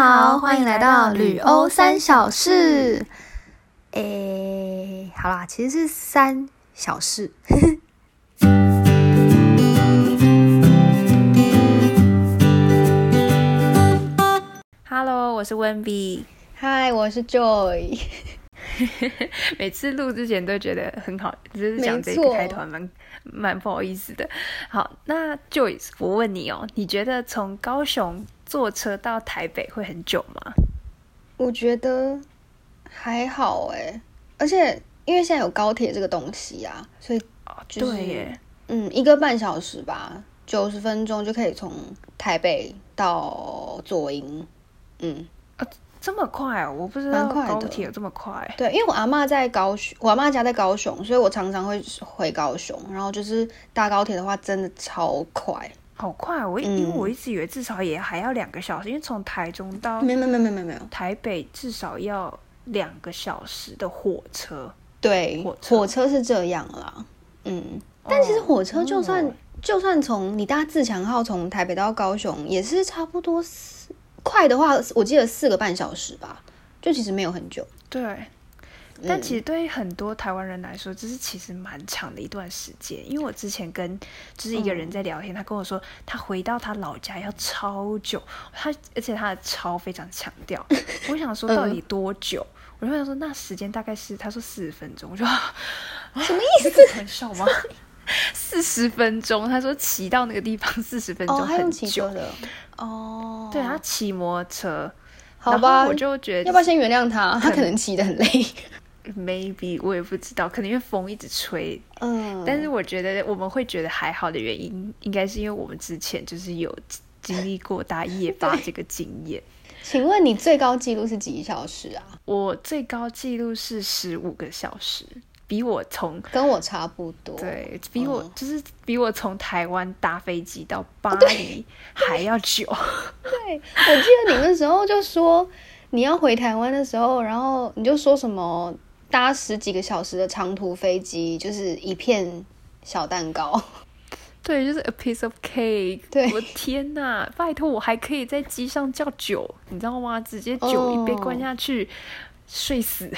好，欢迎来到旅欧三小事。诶，好啦，其实是三小事。Hello，我是温比。嗨，我是 Joy。每次录之前都觉得很好，只是讲这个开头还蛮蛮不好意思的。好，那 Joyce，我问你哦，你觉得从高雄坐车到台北会很久吗？我觉得还好哎，而且因为现在有高铁这个东西啊，所以哦，就是对耶，嗯，一个半小时吧，九十分钟就可以从台北到左营。嗯，这么快哦，我不知道高铁有这么快。对，因为我阿嬷在高雄，我阿嬷家在高雄，所以我常常会回高雄。然后就是搭高铁的话，真的超快。好快哦，我、嗯因为我一直以为至少也还要两个小时，因为从台中到没有没有没有没有没，台北至少要两个小时的火车。对，火车火车是这样啦。嗯，但其实火车就算、哦就算从你搭自强号从台北到高雄，也是差不多四快的话，我记得四个半小时吧，就其实没有很久。对，嗯但其实对于很多台湾人来说，这是其实蛮长的一段时间。因为我之前跟就是一个人在聊天，他跟我说他回到他老家要超久，他而且他的超非常强调。我想说到底多久？我就想说那时间大概是他说四十分钟，我就 啊什么意思？很少吗？四十分钟，他说骑到那个地方四十分钟很久。的哦。对他骑摩托车，好吧，我就觉得要不要先原谅他？他可能骑得很累。Maybe 我也不知道，可能因为风一直吹，嗯，但是我觉得我们会觉得还好的原因，应该是因为我们之前就是有经历过搭夜巴这个经验。请问你最高纪录是几小时啊？我最高纪录是十五个小时，比我从跟我差不多。对比我、嗯就是比我从台湾搭飞机到巴黎还要久。对，我记得你那时候就说你要回台湾的时候，然后你就说什么搭十几个小时的长途飞机，就是一片小蛋糕。对，就是 a piece of cake。对我天哪！拜托，我还可以在机上叫酒，你知道吗？直接酒一杯哦灌下去，睡死，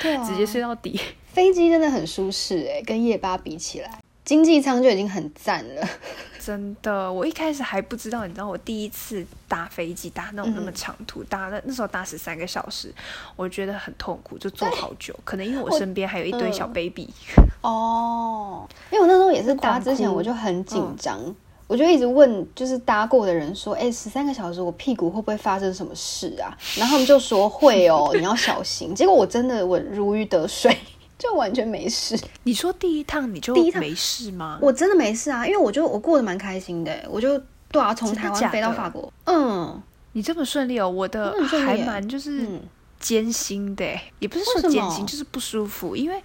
对啊 直接睡到底。飞机真的很舒适哎，跟夜巴比起来，经济舱就已经很赞了。真的，我一开始还不知道，你知道，我第一次搭飞机搭那种那么长途，搭那那时候搭十三个小时，我觉得很痛苦，就坐好久。可能因为我身边还有一堆小 baby，、哦，因为我那时候也是搭之前我就很紧张，我就一直问就是搭过的人说，哎、十三个小时我屁股会不会发生什么事啊？然后他们就说会哦，你要小心。结果我真的我如鱼得水，就完全没事，你说第一趟你就第一趟没事吗？我真的没事啊，因为我就我过得蛮开心的，我就对啊，从台湾飞到法国，嗯你这么顺利哦，我的还蛮就是嗯，艰辛的耶，也不是说艰辛，就是不舒服，因为。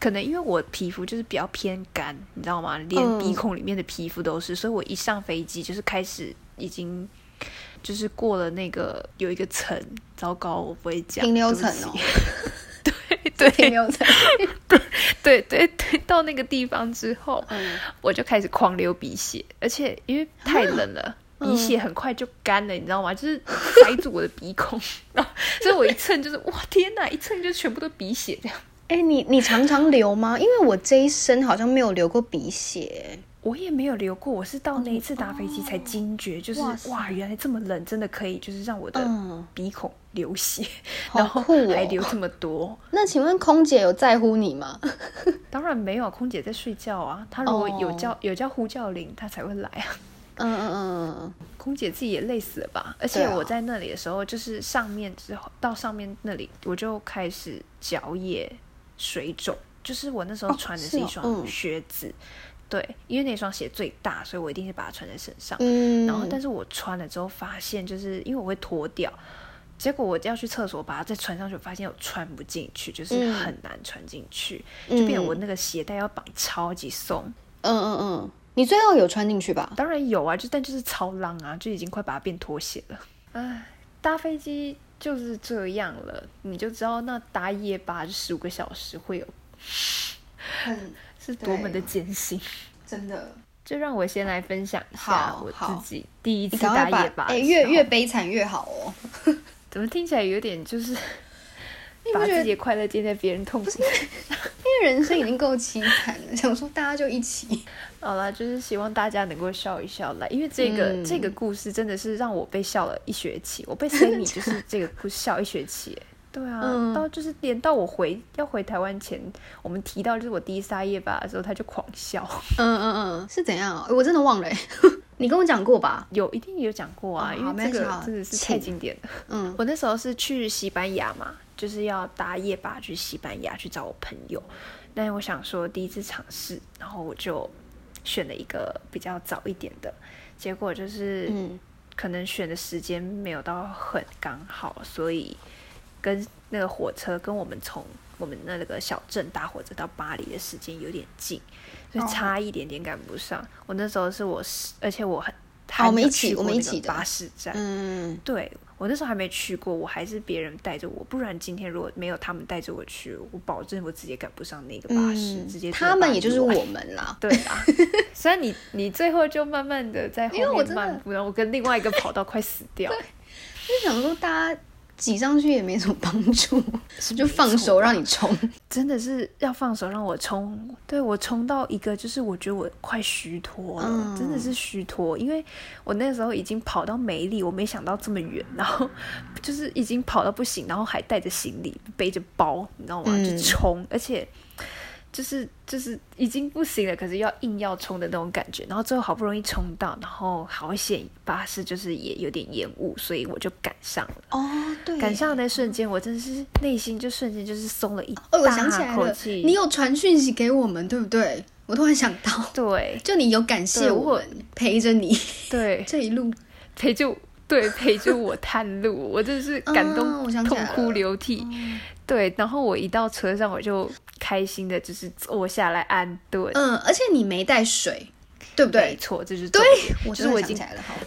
可能因为我皮肤就是比较偏干，你知道吗？连嗯鼻孔里面的皮肤都是，所以我一上飞机就是开始已经就是过了那个有一个层，糟糕，我不会讲停留层哦，对对 对对，到那个地方之后，嗯，我就开始狂流鼻血，而且因为太冷了。鼻血很快就干了，你知道吗？就是塞住我的鼻孔，然后所以我一蹭就是哇天哪，一蹭就全部都鼻血这样。哎、你你常常流吗？因为我这一生好像没有流过鼻血。我也没有流过，我是到那一次搭飞机才惊觉，就是哇原来这么冷，真的可以就是让我的嗯鼻孔流血，好然后还流这么多。那请问空姐有在乎你吗？当然没有，空姐在睡觉啊，她如果有哦叫、有叫呼叫铃，她才会来啊。嗯嗯嗯嗯空姐自己也累死了吧？而且我在那里的时候，就是上面之后到上面那里，我就开始脚也水肿，就是我那时候哦穿的是一双嗯靴子，对，因为那双鞋最大，所以我一定是把它穿在身上。嗯，然后，但是我穿了之后发现，就是因为我会脱掉，结果我要去厕所把它再穿上去，我发现我穿不进去，就是嗯很难穿进去，嗯就变成我那个鞋带要绑超级松。嗯嗯嗯，你最后有穿进去吧？当然有啊，就但就是超浪啊，就已经快把它变拖鞋了。唉，搭飞机就是这样了，你就知道那搭夜巴就十五个小时会有很 是多么的对艰辛。真的。就让我先来分享一下我自己第一次搭夜巴哎、越越悲惨越好哦。怎么听起来有点就是 把自己的快乐建在别人痛苦？因为人生已经够凄惨了，想说大家就一起。好啦，就是希望大家能够笑一笑啦，因为这个、嗯这个故事真的是让我被笑了一学期，我被 Sammy 就是这个故事笑一学期耶。对啊，嗯到就是连到我回要回台湾前，我们提到就是我第一撒夜吧的时候，他就狂笑。嗯嗯嗯，是怎样？我真的忘了欸，你跟我讲过吧？有一定有讲过啊，哦因为这个真的是太经典了。嗯我那时候是去西班牙嘛，就是要搭夜巴去西班牙去找我朋友。但我想说第一次尝试，然后我就选了一个比较早一点的，结果就是嗯可能选的时间没有到很刚好，所以跟那个火车跟我们从我们那个小镇搭火车到巴黎的时间有点近，所以哦。差一点点赶不上。我那时候是我是，而且我很好我们还没有一起我去过那个们一起巴士站，嗯，对我那时候还没去过，我还是别人带着我，不然今天如果没有他们带着我去，我保证我直接赶不上那个巴士，嗯直接他们也就是我们啦。对啊，虽然你你最后就慢慢的在后面漫步，然后我跟另外一个跑到快死掉，就想说大家挤上去也没什么帮助，就放手让你冲。真的是要放手让我冲，对我冲到一个就是我觉得我快虚脱了，嗯真的是虚脱，因为我那时候已经跑到梅里，我没想到这么远，然后 就是已经跑到不行，然后还带着行李背着包，你知道吗？嗯就冲，而且。就是就是已经不行了，可是要硬要冲的那种感觉，然后最后好不容易冲到，然后好险巴士就是也有点延误，所以我就赶上了。哦，对，赶上的那瞬间，我真的是内心就瞬间就是松了一哦，我想起来了，大口气。你有传讯息给我们，对不对？我突然想到，对就你有感谢我我们陪着你对 这一路，陪着对陪着我探路，我真的是感动、痛哭流涕。对，然后我一到车上，我就开心的，就是坐下来安顿。嗯，而且你没带水，对不对？没错，这就是对就是我已经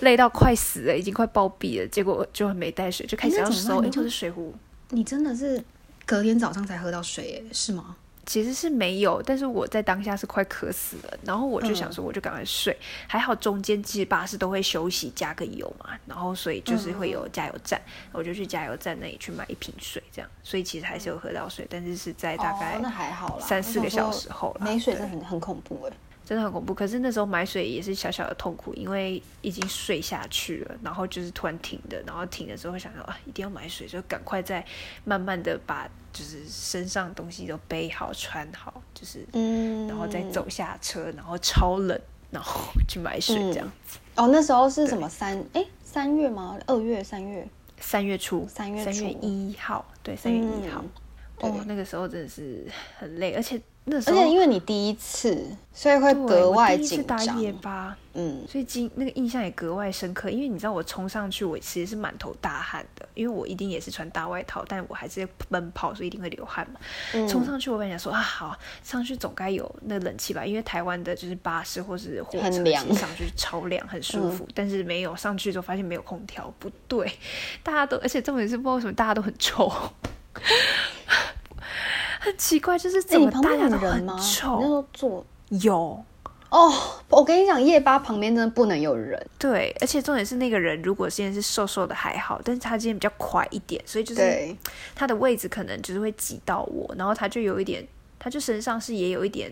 累到快死了，已经快暴毙了，结果就没带水，就开始要收。哎，就是水壶你真的是隔天早上才喝到水，耶，是吗？其实是没有，但是我在当下是快渴死了，然后我就嗯想说，我就赶快睡。还好中间其实巴士都会休息加个油嘛，然后所以就是会有加油站，我就去加油站那里去买一瓶水，这样，所以其实还是有喝到水，但是是在大概哦、那还好啦，三四个小时后啦。想说没水对真的很很恐怖哎。真的很恐怖。可是那时候买水也是小小的痛苦，因为已经睡下去了，然后就是突然停的，然后停的时候想说啊，一定要买水，就赶快再慢慢的把就是身上的东西都背好、穿好，就是嗯，然后再走下车，然后超冷，然后 去买水这样子。哦，那时候是什么三哎三月吗？二月三月三月初，三月初三月一号，对，三月一号。对哦，那个时候真的是很累，而且那时候而候且因为你第一次，所以会对格我第一次外紧张。搭夜巴，嗯，所以今那个印象也格外深刻，因为你知道我冲上去，我其实是满头大汗的，因为我一定也是穿大外套，但我还是奔跑，所以一定会流汗嘛。嗯冲上去，我本来想说啊，好上去总该有那冷气吧，因为台湾的就是巴士或是火车，上去超凉，很舒服，但是没有上去之后发现没有空调，不对，大家都，而且重点是不知道为什么大家都很臭。很奇怪，就是哎、怎么大家都很有人吗？你那时臭？候坐有，哦，我跟你讲，夜吧旁边真的不能有人。对，而且重点是那个人，如果现在是瘦瘦的还好，但是他今天比较快一点，所以就是，他的位置可能就是会挤到我，然后他就有一点，他就身上是也有一点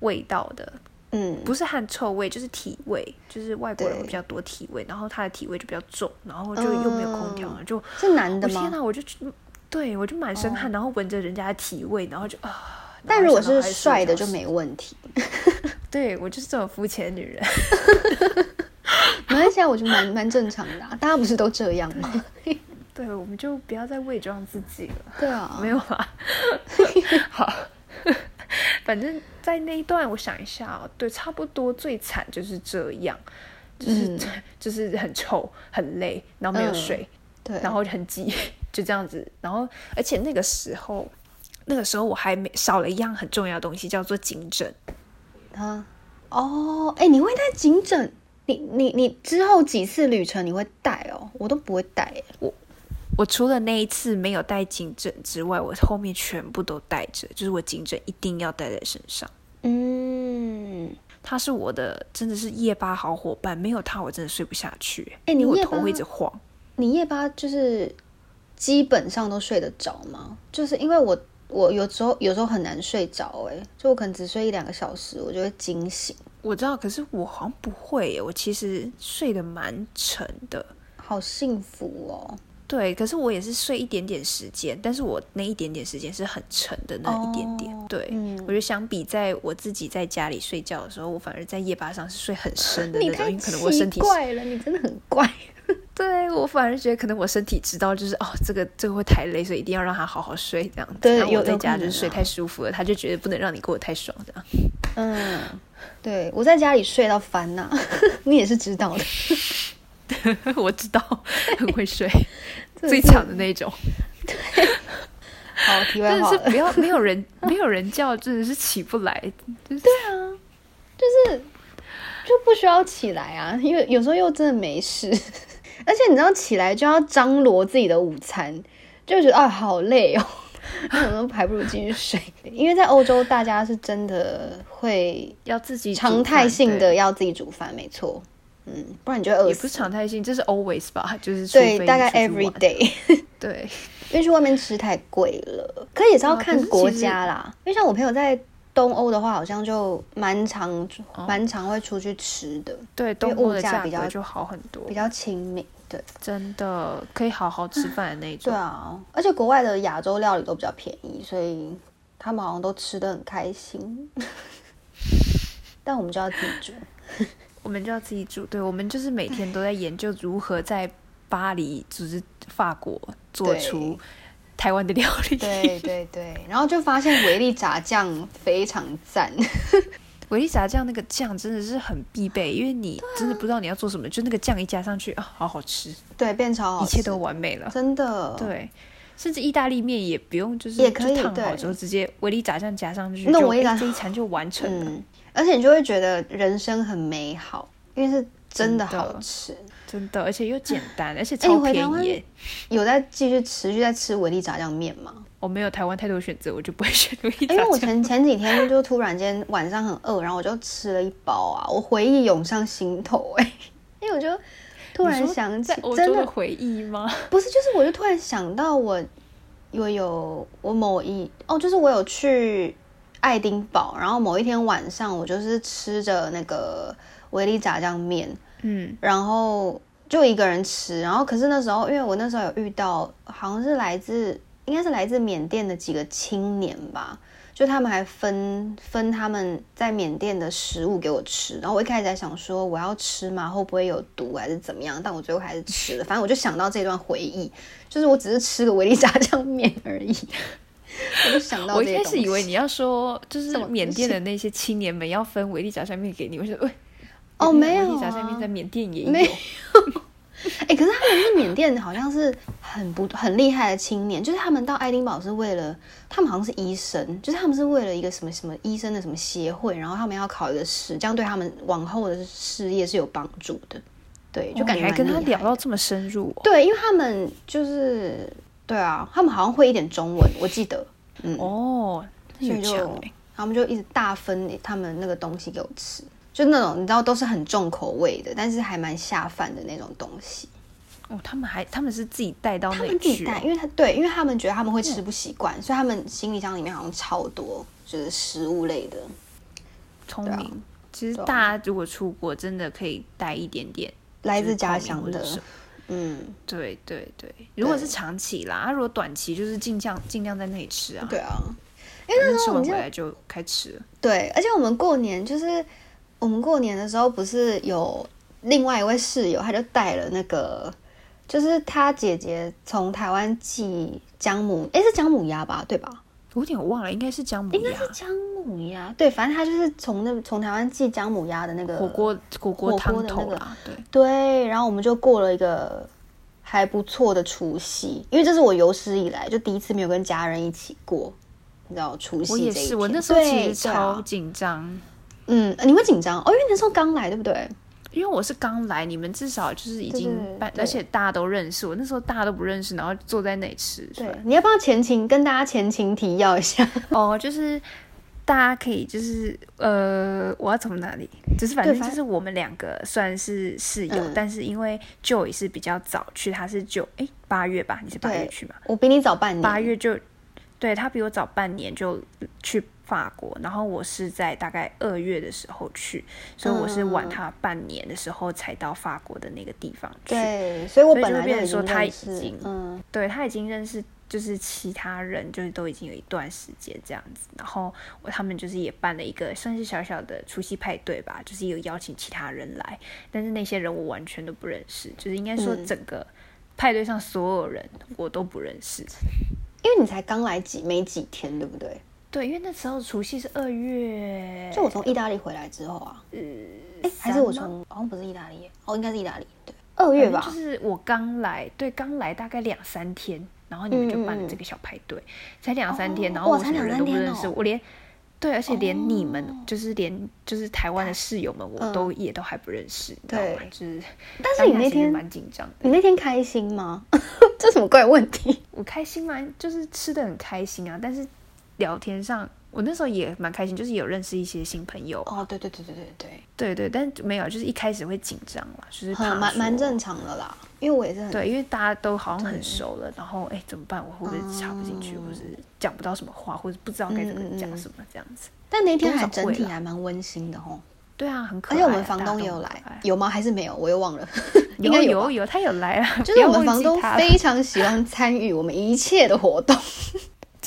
味道的，嗯，不是汗臭味，就是体味，就是外国人会比较多体味，然后他的体味就比较重，然后就又没有空调，嗯就是男的吗？我天哪，我就对我就满身汗，然后闻着人家的体味，然后就啊。但如果是帅的就没问题。对我就是这种肤浅的女人。没关系啊，我觉得蛮蛮正常的、啊，大家不是都这样吗？对，我们就不要再伪装自己了。对啊，没有啦。好，反正在那一段，我想一下哦，对，差不多最惨就是这样，就是、嗯就是很臭、很累，然后没有嗯水，对，然后很挤，就这样子。然后，而且那个时候，那个时候我还没少了一样很重要的东西，叫做颈枕。啊，哦，哎、你会带颈枕？你你你之后几次旅程你会带哦？我都不会带哎。我除了那一次没有带颈枕之外，我后面全部都带着，就是我颈枕一定要带在身上。嗯，他是我的，真的是夜巴好伙伴，没有他我真的睡不下去。哎你我头会一直晃。你夜巴就是基本上都睡得着吗？就是因为我我有时候有时候很难睡着，哎，就我可能只睡一两个小时，我就会惊醒。我知道，可是我好像不会耶，我其实睡得蛮沉的。好幸福哦！对，可是我也是睡一点点时间，但是我那一点点时间是很沉的那一点点。对，我觉得相比在我自己在家里睡觉的时候，我反而在夜巴上是睡很深的那种，因为可能我身体怪了，你真的很怪。对我反而觉得可能我身体知道，就是哦，这个这个会太累，所以一定要让他好好睡这样子。对，我在家就是睡太舒服了，他就觉得不能让你过得太爽这样。嗯，对我在家里睡到翻呐，你也是知道的。我知道，很会睡，最强的那种。好，题外话，是不要没有人没有人叫，真的是起不来。对啊，就是就不需要起来啊，因为有时候又真的没事，而且你知道起来就要张罗自己的午餐，就觉得啊好累哦，那还不如继续睡。因为在欧洲，大家是真的会要自己常态性的要自己煮饭，没错。嗯，不然你就饿死。也不是常态性，这是 always 吧？就是对，大概 every day。对，因为去外面吃太贵了，可也是要看国家啦。因为像我朋友在东欧的话，好像就蛮常蛮常会出去吃的。对，东欧的价比较就好很多，比较亲民。对，真的可以好好吃饭的那种。对啊，而且国外的亚洲料理都比较便宜，所以他们好像都吃的很开心。但我们就要自己煮。我们就要自己煮，对，我们就是每天都在研究如何在巴黎，就是法国做出台湾的料理。对对对，然后就发现维力炸酱非常赞，维力炸酱那个酱真的是很必备，因为你真的不知道你要做什么，就那个酱一加上去啊，好好吃，对，变超好，一切都完美了，真的。对，甚至意大利面也不用，就是也可以烫好之后直接维力炸酱加上去，那维力这一餐就完成了。而且你就会觉得人生很美好，因为是真的。好吃，真的，而且又简单，而且超便宜。有在继续持续在吃维力炸酱面吗？我没有台湾太多选择，我就不会选维力。因为我前前几天就突然间晚上很饿，然后我就吃了一包啊，我回忆涌上心头哎，因 为我就突然想起真的回忆吗？不是，就是我就突然想到我我有我某一哦，就是我有去。爱丁堡，然后某一天晚上，我就是吃着那个维力炸酱面，嗯，然后就一个人吃，然后可是那时候，因为我那时候有遇到，好像是来自，应该是来自缅甸的几个青年吧，就他们还分分他们在缅甸的食物给我吃，然后我一开始在想说我要吃嘛，会不会有毒还是怎么样，但我最后还是吃了，反正我就想到这段回忆，就是我只是吃个维力炸酱面而已。我就想到，我一开始以为你要说，就是缅甸的那些青年们要分维力炸酱面给你。我说，喂，哦，没有，缅甸也有。没有 哎，可是他们是缅甸，好像是很不很厉害的青年，就是他们到爱丁堡是为了，他们好像是医生，就是他们是为了一个什么什么医生的什么协会，然后他们要考一个试，这样对他们往后的事业是有帮助的。对，就感觉还跟他聊到这么深入。对，因为他们就是。对啊，他们好像会一点中文，我记得。嗯哦，所以就他们就一直大分他们那个东西给我吃，就那种你知道都是很重口味的，但是还蛮下饭的那种东西。哦，他们还他们是自己带到那里去，因为他对，因为他们觉得他们会吃不习惯，所以他们行李箱里面好像超多就是食物类的。聪明，其实大家如果出国，真的可以带一点点来自家乡的。嗯，对对对，如果是长期啦，啊，如果短期就是尽量尽量在那里吃啊。对啊，因为那时候我们回来就开吃了。对，而且我们过年就是我们过年的时候，不是有另外一位室友，他就带了那个，就是他姐姐从台湾寄姜母，哎，是姜母鸭吧？对吧？我有点忘了，应该是姜母鸭。应该是姜母鸭，对，反正他就是从那从台湾寄姜母鸭的那个火锅火锅汤头啦，对对。然后我们就过了一个还不错的除夕，因为这是我有史以来就第一次没有跟家人一起过，你知道除夕我也是，我那时候其实超紧张。嗯，你会紧张哦，因为那时候刚来，对不对？因为我是刚来，你们至少就是已经办，而且大家都认识我。那时候大家都不认识，然后坐在那里吃。对，你要不要前情跟大家前情提要一下？哦，就是大家可以就是呃，我要从哪里？只是反正就是我们两个算是室友，嗯但是因为 Joy 是比较早去，他是九哎八月吧，你是八月去吗？我比你早半年，八月就对他比我早半年就去法国，然后我是在大概二月的时候去，所以我是晚嗯他半年的时候才到法国的那个地方去。对，所以我本来就变成说他已经嗯，对他已经认识，就是其他人，就是都已经有一段时间这样子。然后我他们就是也办了一个算是小小的除夕派对吧，就是有邀请其他人来，但是那些人我完全都不认识，就是应该说嗯整个派对上所有人我都不认识。因为你才刚来几没几天，对不对？对，因为那时候除夕是二月，就我从意大利回来之后啊，哎、还是我从好像不是意大利，哦，应该是意大利，对，二月吧，就是我刚来，对，刚来大概两三天，然后你们就办了这个小派对，才两三天，哦然后我什么人都不认识，哦我连对，而且连你们、哦就是连就是台湾的室友们，我嗯都、也都还不认识，你知道？就是，但是你那天蛮紧张的，你那天开心吗？这什么怪问题？我开心吗？就是吃的很开心啊，但是聊天上。我那时候也蛮开心，就是有认识一些新朋友，哦，对对对对对对，对对，但没有，就是一开始会紧张嘛，就是蛮蛮正常的啦，因为我也是很对，因为大家都好像很熟了，然后哎怎么办？我会不会插不进去，嗯。或是讲不到什么话，或者不知道该怎么讲什么这样子？但那天还整体还蛮温馨的吼，对啊，很可爱啊、而且我们房东也有来。有吗？还是没有？我又忘了，应 有。该吧有有，他有来啊，就是我们房东非常喜欢参与我们一切的活动，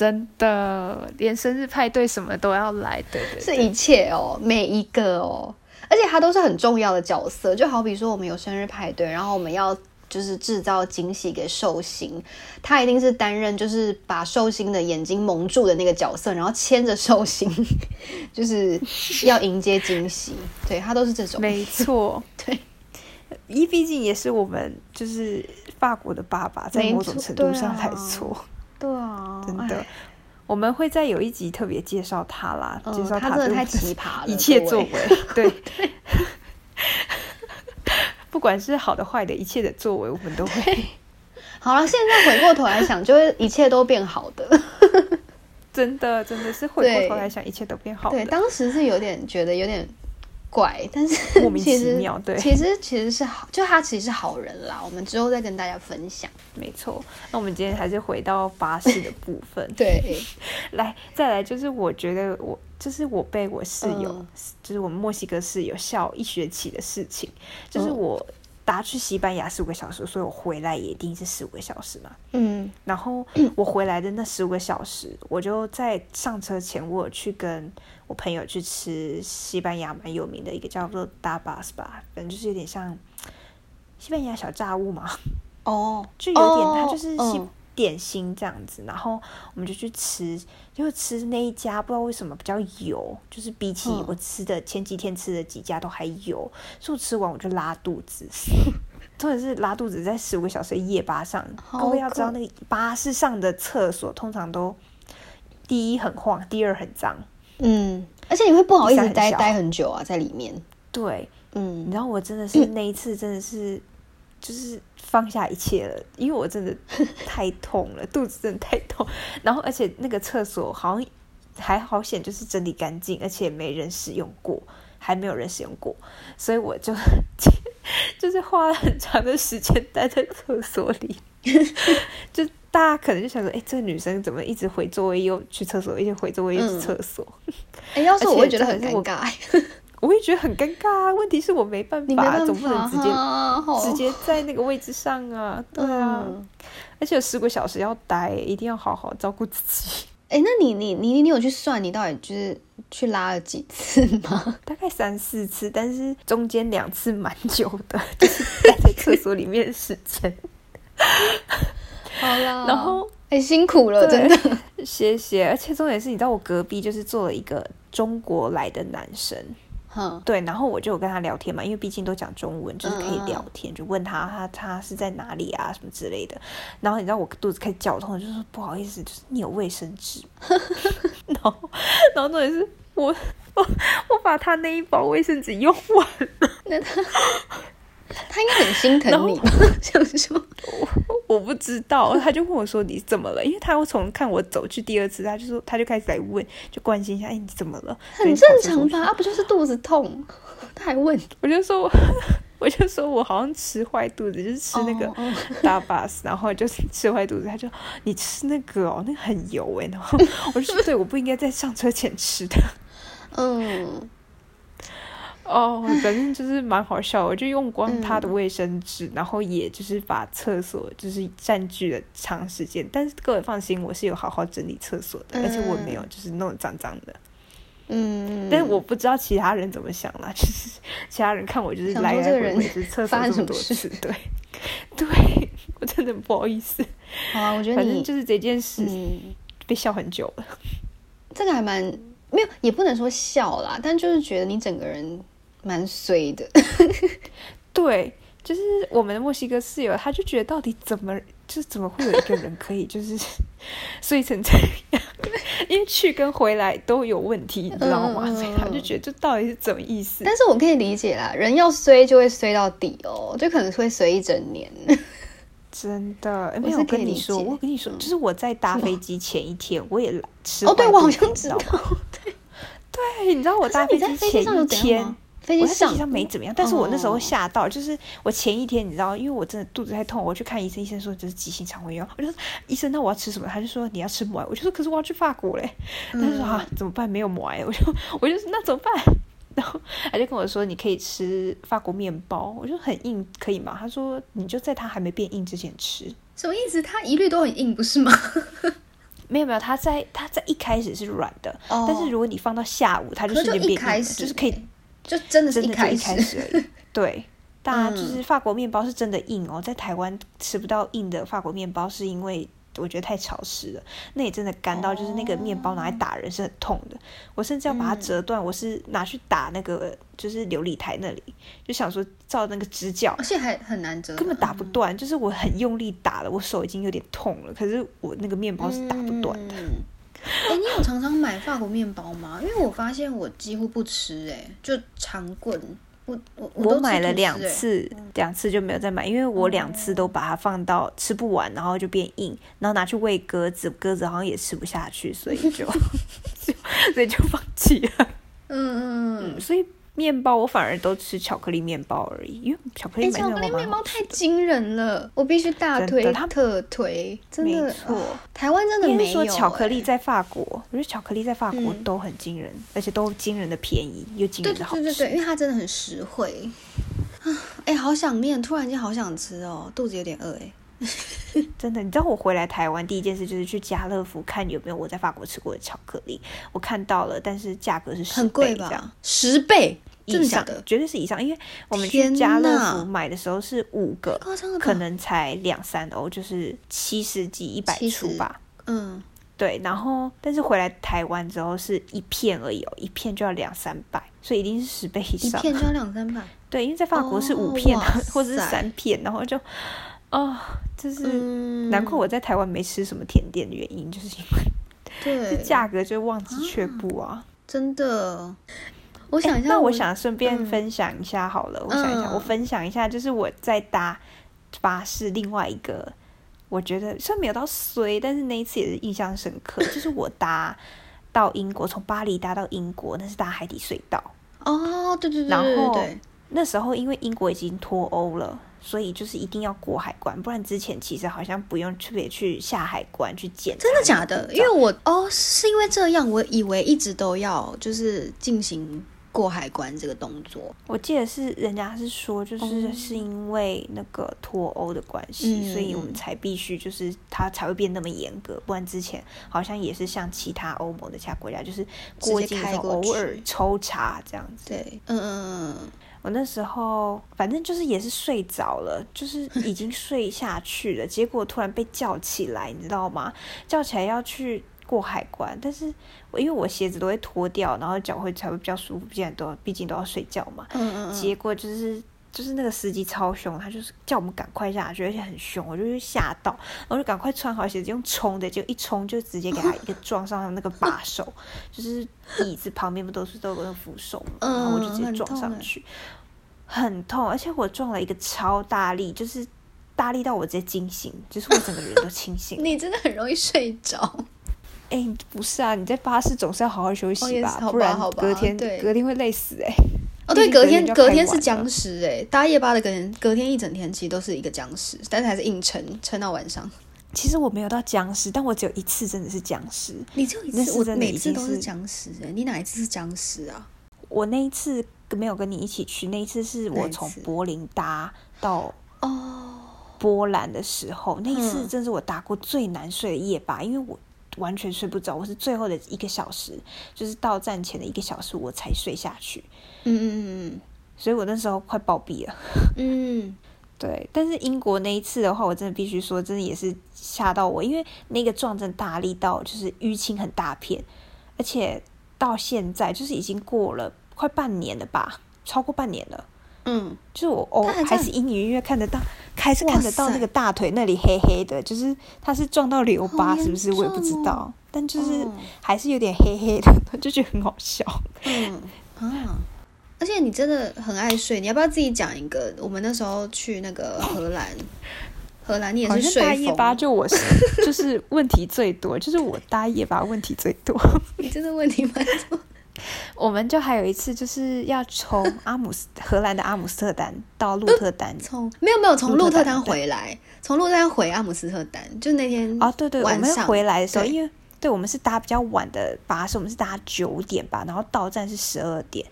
真的连生日派对什么都要来，对对是一切哦，每一个哦，而且他都是很重要的角色，就好比说我们有生日派对，然后我们要。就是制造惊喜给寿星，他一定是担任就是把寿星的眼睛蒙住的那个角色，然后牵着寿星，就是要迎接惊喜。对他都是这种，没错，对。一毕竟也是我们就是法国的爸爸，在某种程度上来说，对啊，真的。哎，我们会在有一集特别介绍他啦，嗯介绍他真的太奇葩了一切作为，对，不管是好的坏的，一切的作为我们都会。好了，现在回过头来想，就是一切都变好的。真的真的是回过对头来想，一切都变好对，的。当时是有点觉得有点怪，但是 莫名其实其妙对其实其实是好，就他其实是好人啦。我们之后再跟大家分享。没错，那我们今天还是回到巴士的部分。对，来，再来就是我觉得我就是我被我室友，嗯就是我们墨西哥室友笑一学期的事情，就是嗯我搭去西班牙十五个小时，所以我回来也一定是十五个小时嘛。嗯然后我回来的那十五个小时，我就在上车前，我有去跟我朋友去吃西班牙蛮有名的一个叫做 Dabas 吧，反正就是有点像西班牙小炸物嘛。哦，就有点，哦它就是西嗯点心这样子，然后我们就去吃，结果吃那一家不知道为什么比较油，就是比起嗯我吃的前几天吃的几家都还油，所以我吃完我就拉肚子。重点是拉肚子在十五个小时的夜巴上，好各位要知道那个巴士上的厕所通常都第一很晃，第二很脏。嗯，而且你会不好意思待待很久啊，在里面。对，你嗯知道我真的是那一次真的是就是放下一切了，因为我真的太痛了，肚子真的太痛。然后而且那个厕所好像还好险，就是整理干净，而且没人使用过，还没有人使用过，所以我就 就是花了很长的时间待在厕所里。就大家可能就想说，哎、这个女生怎么一直回座位又去厕所，一直回座位又去嗯厕所？哎、要是我会觉得很尴尬、欸，我也觉得很尴尬啊。问题是我没办法，总不能直接直接在那个位置上啊，对啊，嗯而且有十个小时要待，一定要好好照顾自己。哎、那你你你你有去算你到底就是去拉了几次吗？大概三四次，但是中间两次蛮久的，就是待在厕所里面的时间。好啦然后哎、辛苦了，真对的。谢谢，而且重点是，你知道我隔壁就是坐了一个中国来的男生，哼，对，然后我就有跟他聊天嘛，因为毕竟都讲中文，就是可以聊天，就问他他他是在哪里啊什么之类的。然后你知道我肚子开始绞痛，我就说不好意思，就是你有卫生纸吗。然后然后重点是我 我我把他那一包卫生纸用完了，那他他应该很心疼你吧？想说，我不知道，他就问我说你怎么了？因为他会从看我走去第二次，他就说他就开始来问，就关心一下，哎，你怎么了？很正常吧？啊，不就是肚子痛？他还问，我就说，我就说我好像吃坏肚子，就是吃那个大巴斯，然后就是吃坏肚子。他就你吃那个哦，那个很油哎，然后我就说对，我不应该在上车前吃的。嗯。哦，反正就是蛮好笑，我就用光他的卫生纸，然后也就是把厕所就是占据了长时间。但是各位放心，我是有好好整理厕所的，而且我没有就是弄得脏脏的。嗯，但是我不知道其他人怎么想啦，就是其他人看我就是来来回回是厕所这么多次，对，对我真的不好意思。好啊，我觉得反正就是这件事被笑很久了。这个还蛮没有，也不能说笑啦，但就是觉得你整个人。蛮衰的，对，就是我们的墨西哥室友，他就觉得到底怎么，就是怎么会有一个人可以就是 睡成这样？因为去跟回来都有问题，你知道吗？所以他就觉得这到底是怎么意思？但是我可以理解啦，人要衰就会衰到底哦，就可能会衰一整年。真的，没有跟你说，我跟你说，就是我在搭飞机前一天，我也吃哦，对我好像知道，对，对，你知道我搭飞机前一天。我在飞机上没怎么样，但是我那时候吓到，就是我前一天你知道，因为我真的肚子太痛，我去看医生，医生说这是急性肠胃炎，我就说医生，那我要吃什么？他就说你要吃馍，我就说可是我要去法国嘞，他就说啊怎么办？没有馍，我就我就那怎么办？然后他就跟我说你可以吃法国面包，我就很硬可以吗？他说你就在它还没变硬之前吃，什么意思？它一律都很硬不是吗？没 有没有，它在它在一开始是软的，但是如果你放到下午，它就瞬间变硬，就是可以。就真的是一开始。而已，对，大家就是法国面包是真的硬哦，在台湾吃不到硬的法国面包，是因为我觉得太潮湿了，那也真的干到就是那个面包拿来打人是很痛的，我甚至要把它折断，我是拿去打那个就是琉璃台那里，就想说照那个直角，而且还很难折，根本打不断，就是我很用力打了，我手已经有点痛了，可是我那个面包是打不断的。哎，你有常常买法国面包吗？因为我发现我几乎不吃，哎，就长棍。我我我买了两次，两次就没有再买，因为我两次都把它放到吃不完，然后就变硬，然后拿去喂鸽子，鸽子好像也吃不下去，所以就 所以就放弃了。嗯嗯嗯，所以。面包我反而都吃巧克力面包而已，因为巧克力巧克力面包太惊人了，我必须大推特推，真的错。台湾真的没有。巧克力在法国，我觉得巧克力在法国都很惊人，而且都惊人的便宜又惊人的好吃。对对对，因为它真的很实惠啊！哎，好想念，突然间好想吃哦，肚子有点饿哎。真的，你知道我回来台湾第一件事就是去家乐福看有没有我在法国吃过的巧克力，我看到了，但是价格是十倍这样，十倍。以上的绝对是以上，因为我们去家乐福买的时候是五个，可能才两三欧，就是七十几一百出吧。嗯，对。然后，但是回来台湾之后是一片而已哦，一片就要两三百，所以一定是十倍以上。一片就要两三百。对，因为在法国是五片或者是三片，然后就哦，就是难怪我在台湾没吃什么甜点的原因，就是因为对价格就望之却步啊，真的。我想一下，那我想顺便分享一下好了。我想一下，我分享一下，就是我在搭巴士，另外一个我觉得虽然没有到衰，但是那一次也是印象深刻。就是我搭到英国，从巴黎搭到英国，那是搭海底隧道。哦，对对对，然后那时候因为英国已经脱欧了。所以就是一定要过海关，不然之前其实好像不用特别去下海关去检。真的假的？因为我哦，是因为这样，我以为一直都要就是进行过海关这个动作。我记得是人家是说，就是是因为那个脱欧的关系，所以我们才必须就是它才会变那么严格，不然之前好像也是像其他欧盟的其他国家，就是过境偶尔抽查这样子。对，嗯嗯嗯。我那时候反正就是也是睡着了，就是 已经睡下去了，结果突然被叫起来，你知道吗？叫起来要去过海关，但是我因为我鞋子都会脱掉，然后脚会才会比较舒服，毕竟都毕竟都要睡觉嘛。嗯嗯结果就是就是那个司机超凶，他就是叫我们赶快下去，而且很凶，我就吓到，然后就赶快穿好鞋子用冲的，就一冲就直接给他一个撞上那个把手，就是椅子旁边不都是都有那扶手嘛，然后我就直接撞上去。很痛，而且我撞了一个超大力，就是大力到我直接惊醒，就是我整个人都清醒。你真的很容易睡着。哎，不是啊，你在巴士总是要好好休息吧，不然隔天隔天会累死哎。哦，对，隔天隔天是僵尸哎，搭夜巴的隔天隔天一整天其实都是一个僵尸，但是还是硬撑撑到晚上。其实我没有到僵尸，但我只有一次真的是僵尸。你只有一次，我每次都是僵尸哎，你哪一次是僵尸啊？我那一次没有跟你一起去，那一次是我从柏林搭到哦波兰的时候，那一次真是我搭过最难睡的夜巴，因为我。完全睡不着，我是最后的一个小时，就是到站前的一个小时，我才睡下去。嗯嗯嗯嗯，所以我那时候快暴毙了。嗯，对。但是英国那一次的话，我真的必须说，真的也是吓到我，因为那个撞真大力到就是淤青很大片，而且到现在就是已经过了快半年了吧，超过半年了。嗯，就是我哦，还是隐隐约约看得到，开始看得到那个大腿那里黑黑的，就是他是撞到留疤，是不是？我也不知道，但就是还是有点黑黑的，就觉得很好笑。嗯啊，而且你真的很爱睡，你要不要自己讲一个？我们那时候去那个荷兰，荷兰你也是睡大夜巴，就我是 就是问题最多，就是我大夜巴问题最多。你真的问题蛮多。我们就还有一次，就是要从阿姆斯荷兰的阿姆斯特丹到鹿特丹，从没有没有从鹿特丹回来，从鹿特丹回阿姆斯特丹，就那天哦对对，我们回来的时候，因为对我们是搭比较晚的巴士，我们是搭九点吧，然后到站是十二点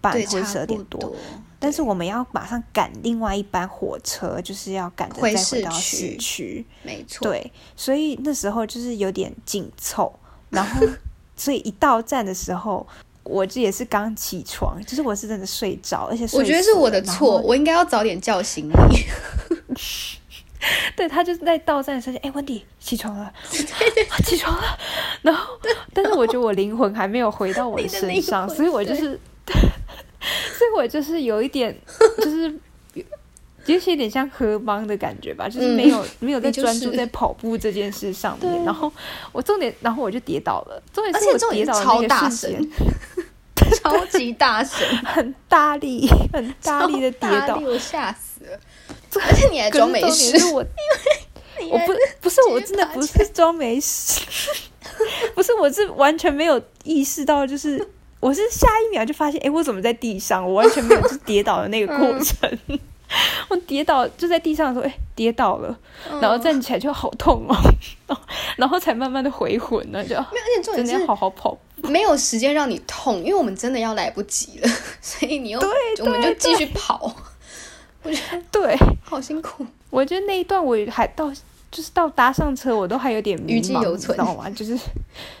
半或者十二点多，但是我们要马上赶另外一班火车，就是要赶着再回到市区，没错，对，所以那时候就是有点紧凑，然后 所以一到站的时候。我这也是刚起床，就是我是真的睡着，而且我觉得是我的错，我应该要早点叫醒你。对他就是在到站的时候，哎，温迪起床了，起床了。然后，但是我觉得我灵魂还没有回到我的身上，所以我就是，所以我就是有一点，就是就是有点像喝帮的感觉吧，就是没有没有在专注在跑步这件事上面。然后我重点，然后我就跌倒了，重点是我跌倒的那个瞬间。超级大声，很大力，很大力的跌倒，我吓死了。而且你还装没事，我因为我不不是我真的不是装没事，不是我是完全没有意识到，就是我是下一秒就发现，哎，我怎么在地上？我完全没有就跌倒的那个过程。我跌倒就在地上的时候，哎，跌倒了，然后站起来就好痛哦，然后才慢慢的回魂呢，就没有，而且重点是好好跑。没有时间让你痛，因为我们真的要来不及了，所以你又我们就继续跑。我觉得对，好辛苦。我觉得那一段我还到，就是到搭上车，我都还有点迷茫，你知道吗？就是，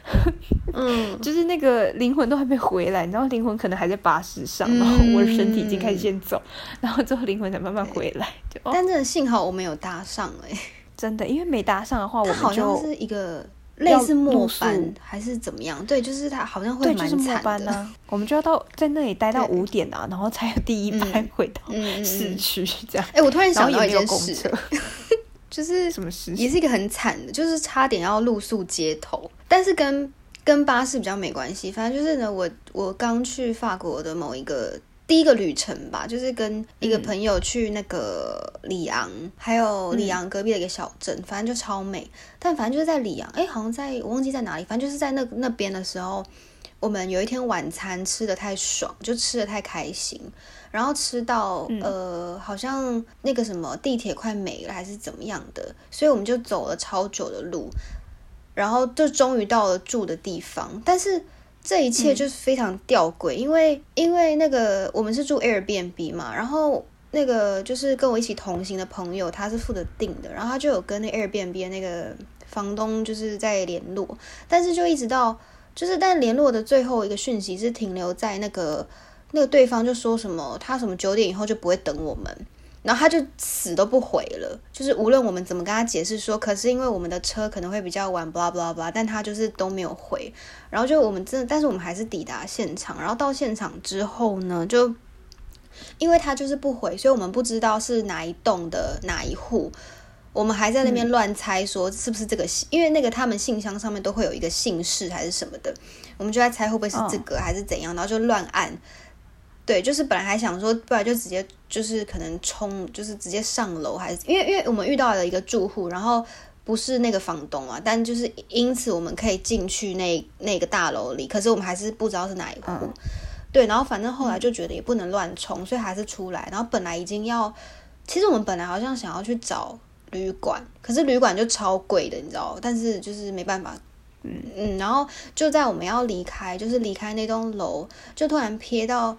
嗯，就是那个灵魂都还没回来，然后灵魂可能还在巴士上，然后我的身体已经开始先走，然后之后灵魂才慢慢回来。但真的幸好我没有搭上哎，真的，因为没搭上的话，我们好像是一个。类似末班还是怎么样？对，就是他好像会蛮惨的。我们就要到在那里待到五点啊，然后才有第一班回到市区这样。哎，我突然想到一件事，就是什么事？也是一个很惨的，就是差点要露宿街头，但是跟跟巴士比较没关系。反正就是呢，我我刚去法国的某一个。第一个旅程吧，就是跟一个朋友去那个里昂，还有里昂隔壁的一个小镇，反正就超美。但反正就是在里昂，哎，好像在我忘记在哪里，反正就是在那那边的时候，我们有一天晚餐吃的太爽，就吃的太开心，然后吃到呃，好像那个什么地铁快没了还是怎么样的，所以我们就走了超久的路，然后就终于到了住的地方，但是。这一切就是非常吊诡，因为因为那个我们是住 Airbnb 嘛，然后那个就是跟我一起同行的朋友，他是负责订的，然后他就有跟那 Airbnb 的那个房东就是在联络，但是就一直到就是但联络的最后一个讯息是停留在那个那个对方就说什么他什么九点以后就不会等我们。然后他就死都不回了，就是无论我们怎么跟他解释说，可是因为我们的车可能会比较晚，blah blah blah，但他就是都没有回。然后就我们真的，但是我们还是抵达现场。然后到现场之后呢，就因为他就是不回，所以我们不知道是哪一栋的哪一户。我们还在那边乱猜说是不是这个，因为那个他们信箱上面都会有一个姓氏还是什么的，我们就在猜会不会是这个还是怎样，然后就乱按。对，就是本来还想说，不然就直接就是可能冲，就是直接上楼，还是因为因为我们遇到了一个住户，然后不是那个房东啊，但就是因此我们可以进去那那个大楼里，可是我们还是不知道是哪一户。嗯对，然后反正后来就觉得也不能乱冲，所以还是出来。然后本来已经要，其实我们本来好像想要去找旅馆，可是旅馆就超贵的，你知道，但是就是没办法。嗯嗯，然后就在我们要离开，就是离开那栋楼，就突然瞥到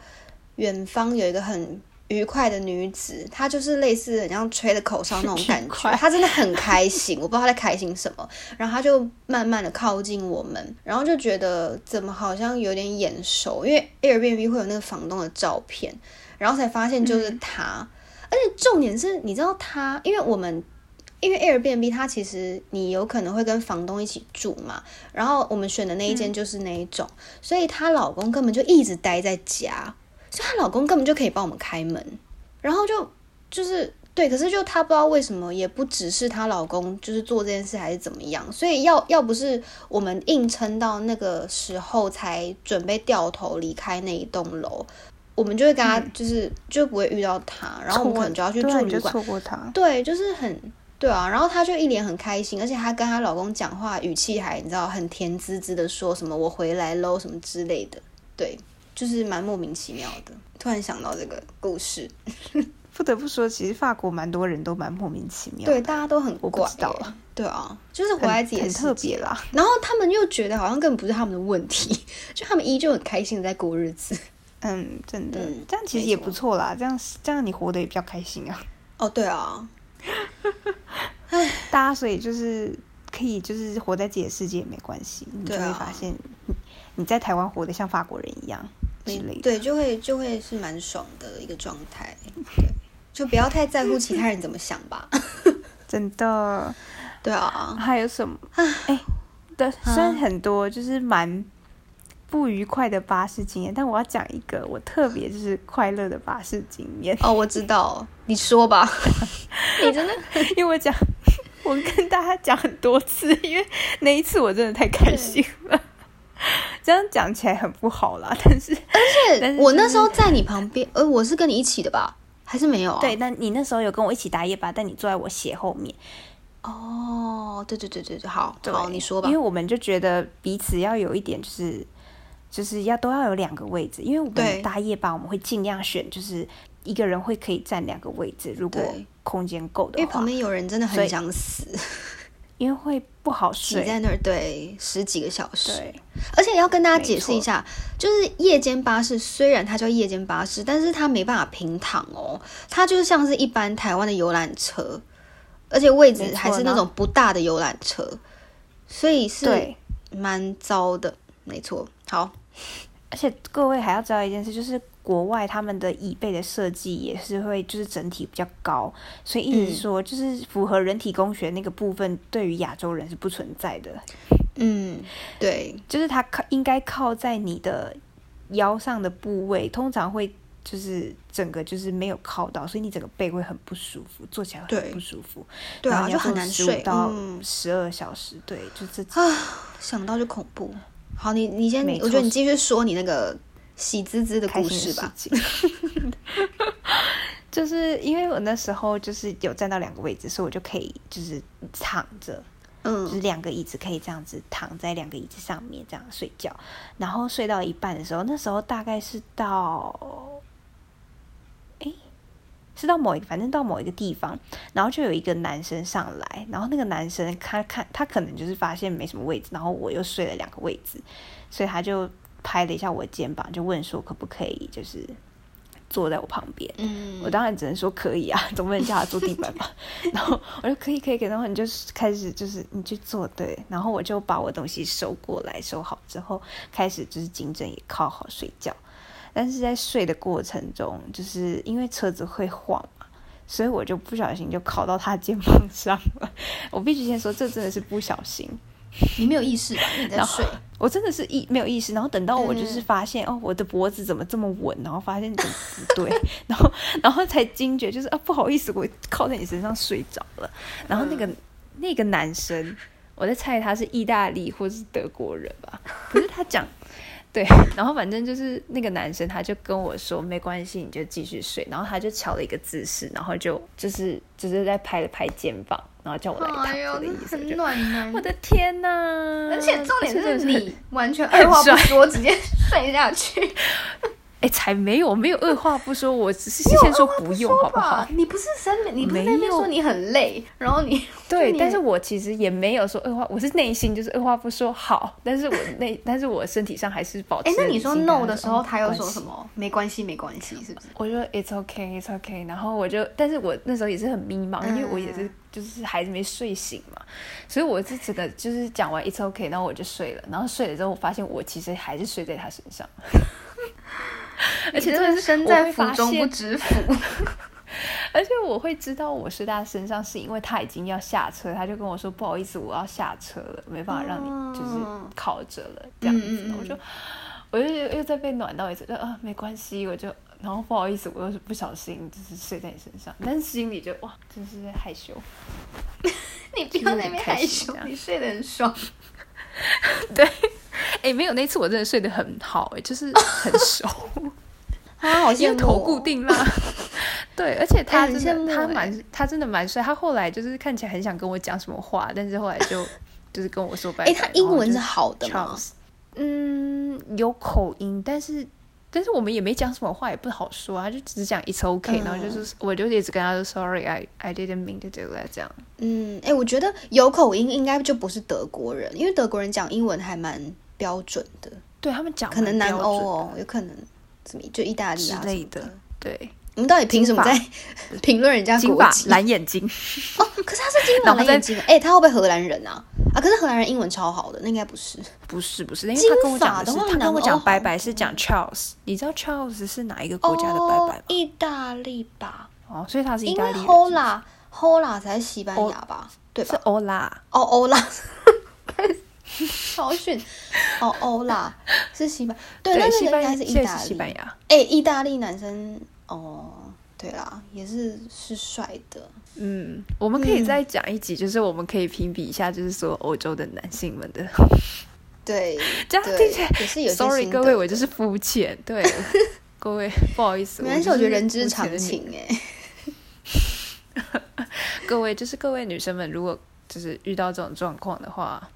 远方有一个很愉快的女子，她就是类似很像吹的口哨那种感觉，她真的很开心，我不知道她在开心什么。然后她就慢慢的靠近我们，然后就觉得怎么好像有点眼熟，因为 Airbnb 会有那个房东的照片，然后才发现就是她。而且重点是，你知道他，因为我们因为 Airbnb 它其实你有可能会跟房东一起住嘛，然后我们选的那一间就是那一种，所以她老公根本就一直待在家，所以她老公根本就可以帮我们开门，然后就就是对，可是就她不知道为什么，也不只是她老公就是做这件事还是怎么样，所以要要不是我们硬撑到那个时候才准备掉头离开那一栋楼。我们就会跟他，就是、就不会遇到他，然后我们可能就要去住旅馆，错过他。对，就是很对啊，然后她就一脸很开心，而且她跟她老公讲话语气还你知道很甜滋滋的说什么我回来喽什么之类的，对，就是蛮莫名其妙的。突然想到这个故事，不得不说，其实法国蛮多人都蛮莫名其妙的，对，大家都很怪耶知道啊，对啊，就是活很在自己的很特别啦。然后他们又觉得好像根本不是他们的问题，就他们依旧很开心的在过日子。嗯，真的，嗯这样其实也不错啦，这样这样你活得也比较开心啊。哦，对啊，大家所以就是可以就是活在自己的世界也没关系，你就会发现你你在台湾活得像法国人一样之类的。对，就会就会是蛮爽的一个状态。对，就不要太在乎其他人怎么想吧。真的。对啊，还有什么？哎，对，虽然很多就是蛮不愉快的巴士经验，但我要讲一个我特别就是快乐的巴士经验，哦，我知道，你说吧。你真的因为我讲，我跟大家讲很多次，因为那一次我真的太开心了。这样讲起来很不好啦，但是但是我就是那时候在你旁边，呃，我是跟你一起的吧？还是没有啊？对，，但你那时候有跟我一起打夜班，但你坐在我斜后面。哦，对对对对对，好，对好，你说吧因为。我们就觉得彼此要有一点，就是就是要都要有两个位置，因为我对们大夜班我们会尽量选，就是一个人会可以占两个位置，如果空间够的话。因为旁，边有人真的很想死，因为会不好睡。挤在那儿，对，十几个小时。对，而且要跟大家解释一下，就是夜间巴士虽然它叫夜间巴士，但是它没办法平躺哦，它就是像是一般台湾的游览车，而且位置还是那种不大的游览车，所以是，蛮糟的。没错，好，而且各位还要知道一件事，就是国外他们的椅背的设计也是会就是整体比较高，所以意思嗯是说就是符合人体工学那个部分，对于亚洲人是不存在的。嗯，对，就是它靠应该靠在你的腰上的部位，通常会就是整个就是没有靠到，所以你整个背会很不舒服，坐起来会很不舒服。对啊，然后就很难睡到嗯十二小时，对，就这想到就恐怖。好，你你先，我觉得你继续说你那个喜滋滋的故事吧。就是因为我那时候就是有站到两个位置，所以我就可以就是躺着，嗯。就是嗯，两个椅子可以这样子躺在两个椅子上面这样睡觉，然后睡到一半的时候，那时候大概是到，诶，是到某一个，反正到某一个地方，然后就有一个男生上来，然后那个男生他看他可能就是发现没什么位置，然后我又睡了两个位置，所以他就拍了一下我的肩膀，就问说可不可以就是坐在我旁边。嗯，我当然只能说可以啊，总不能叫他坐地板吧。然后我说可以可以，然后你就开始就是你去做对，然后我就把我东西收过来，收好之后开始就是颈枕也靠好睡觉。但是在睡的过程中，就是因为车子会晃嘛，所以我就不小心就靠到他肩膀上了。我必须先说，这真的是不小心。你没有意识吧？你在然后睡。我真的是意没有意识，然后等到我就是嗯发现、哦，我的脖子怎么这么稳，然后发现怎么不对，然后然后才惊觉，就是啊不好意思，我靠在你身上睡着了。然后那个、那个男生，我在猜他是意大利或是德国人吧，可是他讲 对，然后反正就是那个男生他就跟我说没关系，你就继续睡，然后他就瞧了一个姿势，然后就就是就是在拍了拍肩膀，然后叫我来躺着的意思。很暖男。我的天哪！而且重点是你完全二话不说直接睡下去。哎，才没有，没有二话不说，我只是 先说不用，好不好？你不是生，你不是那边说你很累，然后你对，但是我其实也没有说二话，我是内心就是二话不说好，但是我内，但是我身体上还是保持。哎，那你说 no 的时候，他又说什么？没关系，没关系，是不是？我说 it's okay, it's okay，然后我就，但是我那时候也是很迷茫，因为我也是就是孩子没睡醒嘛，所以我是整个就是讲完 it's okay，然后我就睡了，然后睡了之后，我发现我其实还是睡在他身上。而且真的是身在福中不知福，而且我会知道我睡他身上，是因为他已经要下车，他就跟我说不好意思，我要下车了，没办法让你就是靠着了。这样子，我就我就又再被暖到一次，啊没关系，我就然后不好意思，我又是不小心就是睡在你身上，但是心里就哇真是害羞，你不要那边害羞，你睡得很爽，对。哎，没有那次我真的睡得很好，哎，就是很熟啊，好像头固定啦。对，而且他真的，他蛮，他真的蛮帅。他后来就是看起来很想跟我讲什么话，但是后来就就是跟我说拜拜。哎，他英文是好的吗？嗯，有口音，但是但是我们也没讲什么话，也不好说啊，就只是讲 it's okay，然后就是我就一直跟他说 sorry，I I didn't mean to do that 这样。嗯，哎，我觉得有口音应该就不是德国人，因为德国人讲英文还蛮。标准的，对他们讲可能南欧哦，有可能怎么就意大利之类的。对，我们到底凭什么在评论人家国籍？蓝眼睛哦，可是他是金发 蓝眼睛，哎，他会不会荷兰人啊？啊，可是荷兰人英文超好的，那应该不是，不是，不是，因为他跟我讲的是，他跟我讲拜拜是讲 Charles，你知道 Charles 是哪一个国家的拜拜吗？意大利吧？哦，所以他是意大利。Hola，Hola 才是西班牙吧？对吧？是欧拉，哦，欧拉。超逊哦，欧啦，是西班对，那个应该是意大利。西班牙，哎，意大利男生哦，对啦，也是是帅的。嗯，我们可以再讲一集，就是我们可以评比一下，就是说欧洲的男性们的。对，这样听起来也是有。Sorry，各位，我就是肤浅。对，各位不好意思，没关系，我觉得人之常情哎。各位，就是各位女生们，如果就是遇到这种状况的话。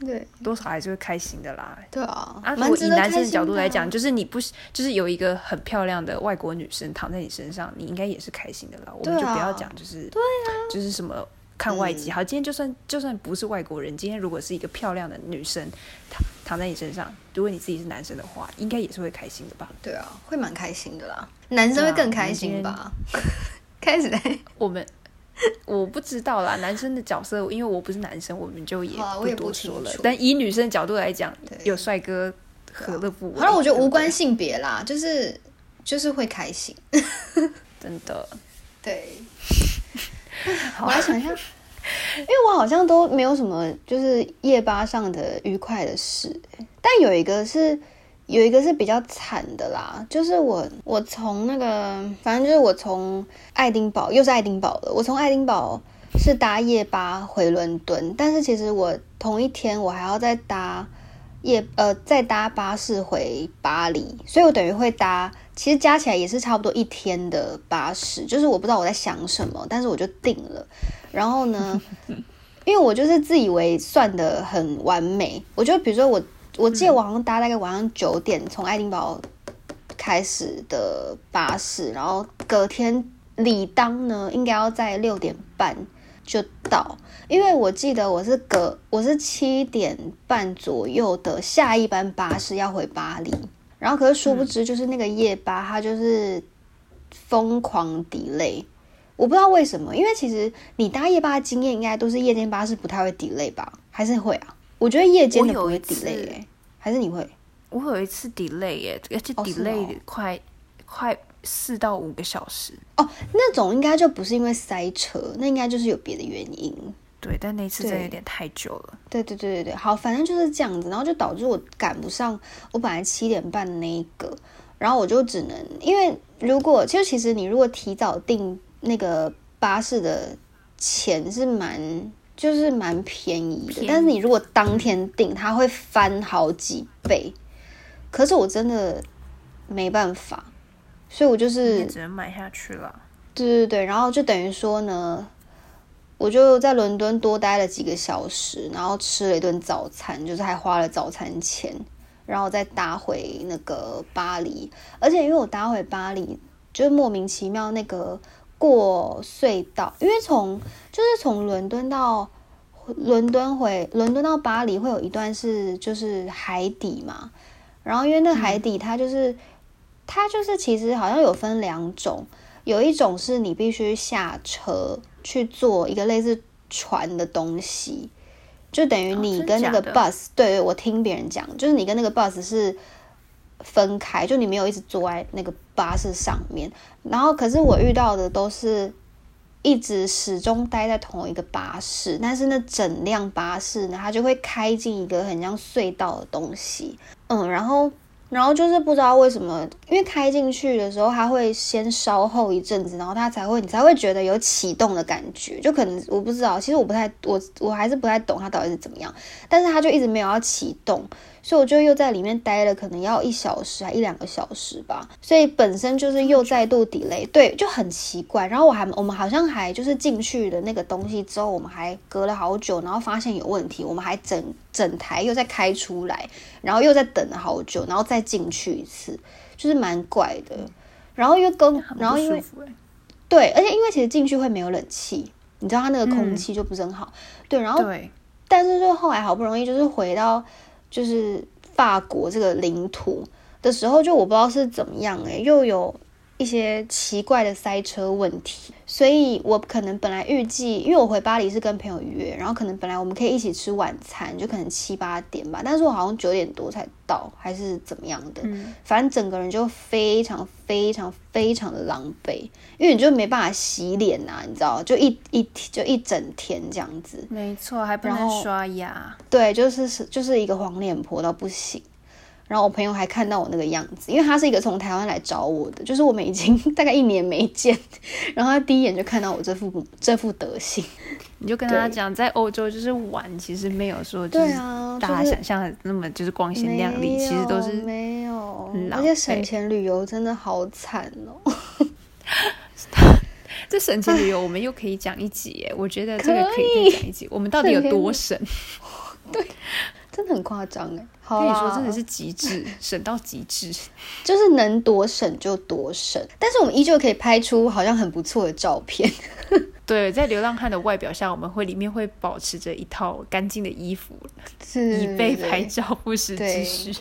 对，多少还是会开心的啦。对啊，啊，如果以男生的角度来讲，就是你不就是有一个很漂亮的外国女生躺在你身上，你应该也是开心的啦。我们就不要讲，就是对啊，就是什么看外籍。好，今天就算就算不是外国人，今天如果是一个漂亮的女生躺躺在你身上，如果你自己是男生的话，应该也是会开心的吧？对啊，会蛮开心的啦。男生会更开心吧？开始我们。我不知道啦，男生的角色，因为我不是男生，我们就也不多说了。但以女生的角度来讲，有帅哥何乐不为？好了，我觉得无关性别啦，就是就是会开心，真的。对，我来想一下，因为我好像都没有什么就是夜吧上的愉快的事，但有一个是。有一个是比较惨的啦，就是我我从那个反正就是我从爱丁堡又是爱丁堡了，我从爱丁堡是搭夜巴回伦敦，但是其实我同一天我还要再搭夜呃再搭巴士回巴黎，所以我等于会搭，其实加起来也是差不多一天的巴士，就是我不知道我在想什么，但是我就定了，然后呢，因为我就是自以为算的很完美，我觉得比如说我。我记得我好像搭大概晚上九点从爱丁堡开始的巴士，然后隔天理当呢应该要在六点半就到，因为我记得我是隔我是七点半左右的下一班巴士要回巴黎，然后可是殊不知就是那个夜巴它就是疯狂 delay，我不知道为什么，因为其实你搭夜巴的经验应该都是夜间巴士不太会 delay 吧，还是会啊？我觉得夜间的不会 delay 哎，还是你会？我有一次 delay 耶，而且 delay 快快四到五个小时哦。那种应该就不是因为塞车，那应该就是有别的原因。对，但那次真的有点太久了。对对对对对，好，反正就是这样子，然后就导致我赶不上我本来七点半的那一个，然后我就只能因为如果就其实你如果提早订那个巴士的钱是蛮。就是蛮便宜的，但是你如果当天订，它会翻好几倍，可是我真的没办法，所以我就是只能买下去了。对对对，然后就等于说呢，我就在伦敦多待了几个小时，然后吃了一顿早餐，就是还花了早餐钱，然后再搭回那个巴黎。而且因为我搭回巴黎，就是莫名其妙那个过隧道，因为从就是从伦敦到伦敦回伦敦到巴黎会有一段是就是海底嘛，然后因为那海底它就是、它就是其实好像有分两种。有一种是你必须下车去坐一个类似船的东西，就等于你跟那个 bus，、对我听别人讲，就是你跟那个 bus 是分开，就你没有一直坐在那个巴士上面。然后，可是我遇到的都是一直始终待在同一个巴士，但是那整辆巴士呢，它就会开进一个很像隧道的东西，嗯，然后。然后就是不知道为什么，因为开进去的时候，它会先稍后一阵子，然后它才会你才会觉得有启动的感觉，就可能我不知道，其实我不太我我还是不太懂它到底是怎么样，但是它就一直没有要启动，所以我就又在里面待了可能要一小时还一两个小时吧，所以本身就是又再度 delay，对，就很奇怪。然后我还我们好像还就是进去的那个东西之后，我们还隔了好久，然后发现有问题，我们还整整台又再开出来，然后又再等了好久，然后再进去一次，就是蛮怪的。然后因为跟然后因为对，而且因为其实进去会没有冷气，你知道它那个空嗯气就不是很好。对，然后对，但是就后来好不容易就是回到就是法国这个领土的时候，就我不知道是怎么样诶、又有一些奇怪的塞车问题，所以我可能本来预计，因为我回巴黎是跟朋友约，然后可能本来我们可以一起吃晚餐，就可能七八点吧，但是我好像九点多才到，还是怎么样的，嗯，反正整个人就非常非常非常的狼狈，因为你就没办法洗脸呐、你知道，就一一就一整天这样子。没错，还不能刷牙。对，就是是就是一个黄脸婆到不行。然后我朋友还看到我那个样子，因为他是一个从台湾来找我的，就是我们已经 大概一年没见，然后他第一眼就看到我这副这副德行。你就跟他对讲，在欧洲就是玩，其实没有说就是啊，大家想象的那么就是光鲜亮丽，没其实都是没有很，狼而且省钱旅游真的好惨哦。这省钱旅游，我们又可以讲一集耶。我觉得这个可可以再讲一集。我们到底有多省？对真的很夸张哎！好跟你说，真的是极致，省到极致。就是能多省就多省，但是我们依旧可以拍出好像很不错的照片。对，在流浪汉的外表下，我们会里面会保持着一套干净的衣服，是以备拍照不时之对需。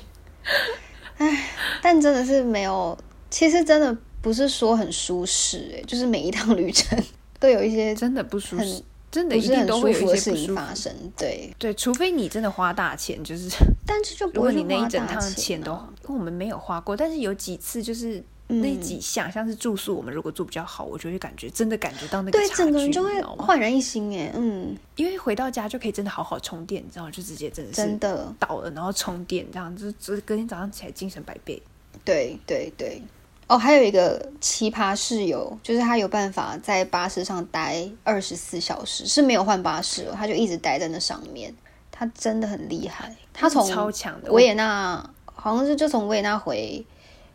但真的是没有，其实真的不是说很舒适哎，就是每一趟旅程都有一些真的不舒适很，真的一定都会有一些不舒服情发。生。对，对，除非你真的花大钱，就是但是就 如果不会你那一整大趟钱都，啊因为我们没有花过，但是有几次就是那嗯几项，像是住宿，我们如果住比较好，我就会感觉真的感觉到那个对整个人就会？焕然一新哎，嗯，因为回到家就可以真的好好充电，你知道吗，就直接真的是真的，倒了，然后充电，这样就就隔天早上起来精神百倍。对对对。哦，还有一个奇葩室友，就是他有办法在巴士上待二十四小时，是没有换巴士哦，他就一直待在那上面。他真的很厉害，他从超强的，维也纳好像是就从维也纳回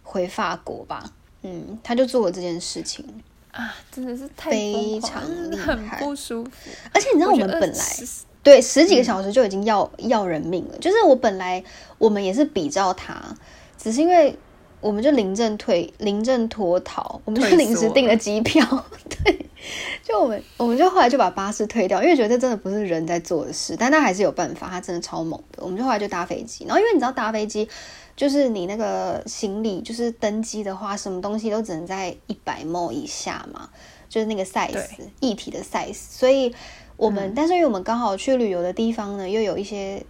回法国吧，嗯，他就做了这件事情，啊，真的是非常厉很害不舒服。而且你知道我们本来20对十几个小时就已经要、要人命了，就是我本来我们也是比照他，只是因为我们就临阵退临阵脱逃，我们就退临时订了机票，对，就我们我们就后来就把巴士退掉，因为觉得这真的不是人在做的事，但他还是有办法，他真的超猛的，我们就后来就搭飞机，然后因为你知道搭飞机。就是你那个行李，就是登机的话，什么东西都只能在一百 m 以下嘛，就是那个 size 对液体的 size，所以我们，嗯。但是因为我们刚好去旅游的地方呢，又有一些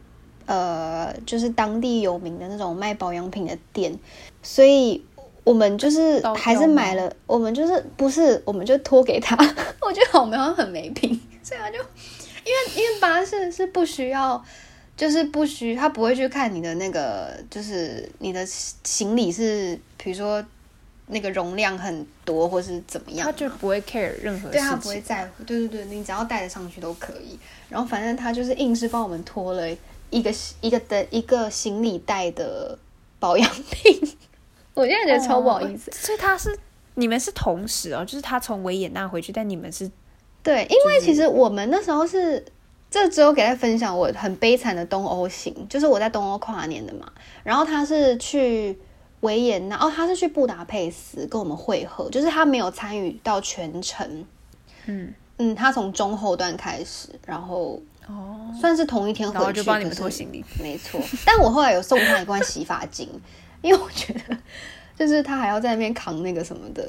呃，就是当地有名的那种卖保养品的店，所以我们就是还是买了，我们就是不是，我们就托给他，我觉得我们好像很没品，所以他就因为因为巴士是不需要。就是不需，他不会去看你的那个，就是你的行李是，比如说那个容量很多，或是怎么样他，就不会 care 任何对他不会。在乎，对对对，你只要带得上去都可以。然后反正他就是硬是帮我们拖了一个一个的一个行李袋的保养品。我现在觉得超不好意思。所以他是你们是同时哦，就是他从维也纳回去，但你们是对，因为其实我们那时候是，这只有给他分享我很悲惨的东欧行，就是我在东欧跨年的嘛。然后他是去维也纳，哦，他是去布达佩斯跟我们会合，就是他没有参与到全程。嗯嗯，他从中后段开始，然后哦，算是同一天回去，就帮你们拖行李。没错，但我后来有送他一罐洗发精，因为我觉得就是他还要在那边扛那个什么的，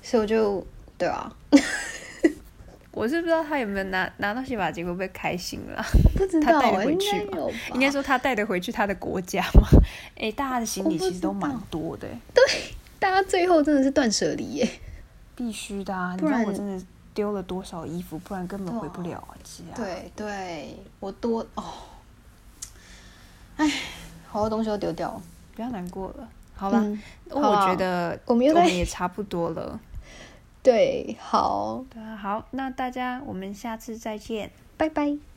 所以我就对啊，我是不知道他有没有拿拿到洗发精会不会开心啦？不知 他带回去吧？应该说他带的回去他的国家嘛？哎、大家的行李其实都蛮多的、对大家最后真的是断舍离耶。必须的啊！你不然知道我真的丢了多少衣服，不然根本回不了啊家。，对对，我多哦，哎，好多东西都丢掉了。不要难过了。好吧，嗯我觉得我们也差不多了。对，好，对啊，好，那大家我们下次再见。拜拜。